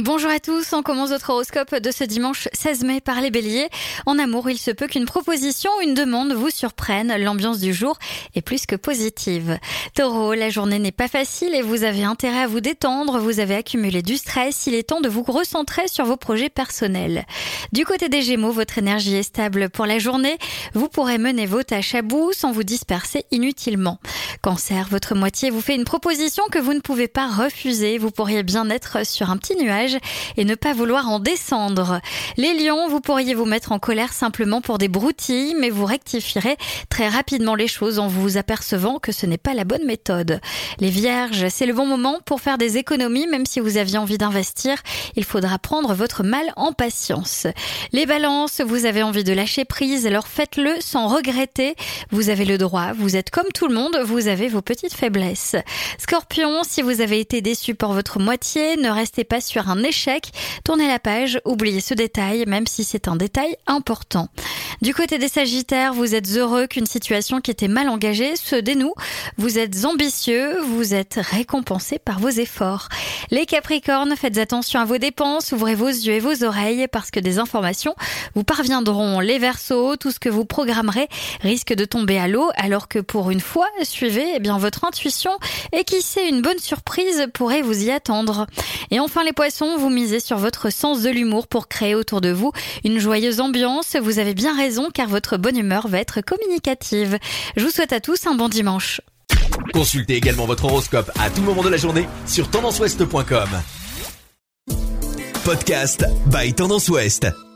Bonjour à tous, on commence votre horoscope de ce dimanche 16 mai par les béliers. En amour, il se peut qu'une proposition ou une demande vous surprenne, l'ambiance du jour est plus que positive. Taureau, la journée n'est pas facile et vous avez intérêt à vous détendre, vous avez accumulé du stress, il est temps de vous recentrer sur vos projets personnels. Du côté des Gémeaux, votre énergie est stable pour la journée, vous pourrez mener vos tâches à bout sans vous disperser inutilement. Votre moitié vous fait une proposition que vous ne pouvez pas refuser, vous pourriez bien être sur un petit nuage et ne pas vouloir en descendre. Les lions, vous pourriez vous mettre en colère simplement pour des broutilles, mais vous rectifierez très rapidement les choses en vous apercevant que ce n'est pas la bonne méthode. Les vierges, c'est le bon moment pour faire des économies, même si vous aviez envie d'investir, il faudra prendre votre mal en patience. Les balances, vous avez envie de lâcher prise, alors faites-le sans regretter. Vous avez le droit, vous êtes comme tout le monde, vous avez vos petites faiblesses. Scorpion, si vous avez été déçu pour votre moitié, ne restez pas sur un échec, tournez la page, oubliez ce détail, même si c'est un détail important. Du côté des Sagittaires, vous êtes heureux qu'une situation qui était mal engagée se dénoue. Vous êtes ambitieux, vous êtes récompensé par vos efforts. Les Capricornes, faites attention à vos dépenses, ouvrez vos yeux et vos oreilles parce que des informations vous parviendront. Les Verseaux, tout ce que vous programmerez risque de tomber à l'eau alors que pour une fois, suivez eh bien votre intuition et qui sait une bonne surprise pourrait vous y attendre. Et enfin les Poissons, vous misez sur votre sens de l'humour pour créer autour de vous une joyeuse ambiance. Vous avez bien raison car votre bonne humeur va être communicative. Je vous souhaite à tous un bon dimanche. Consultez également votre horoscope à tout moment de la journée sur tendanceouest.com. Podcast by Tendance Ouest.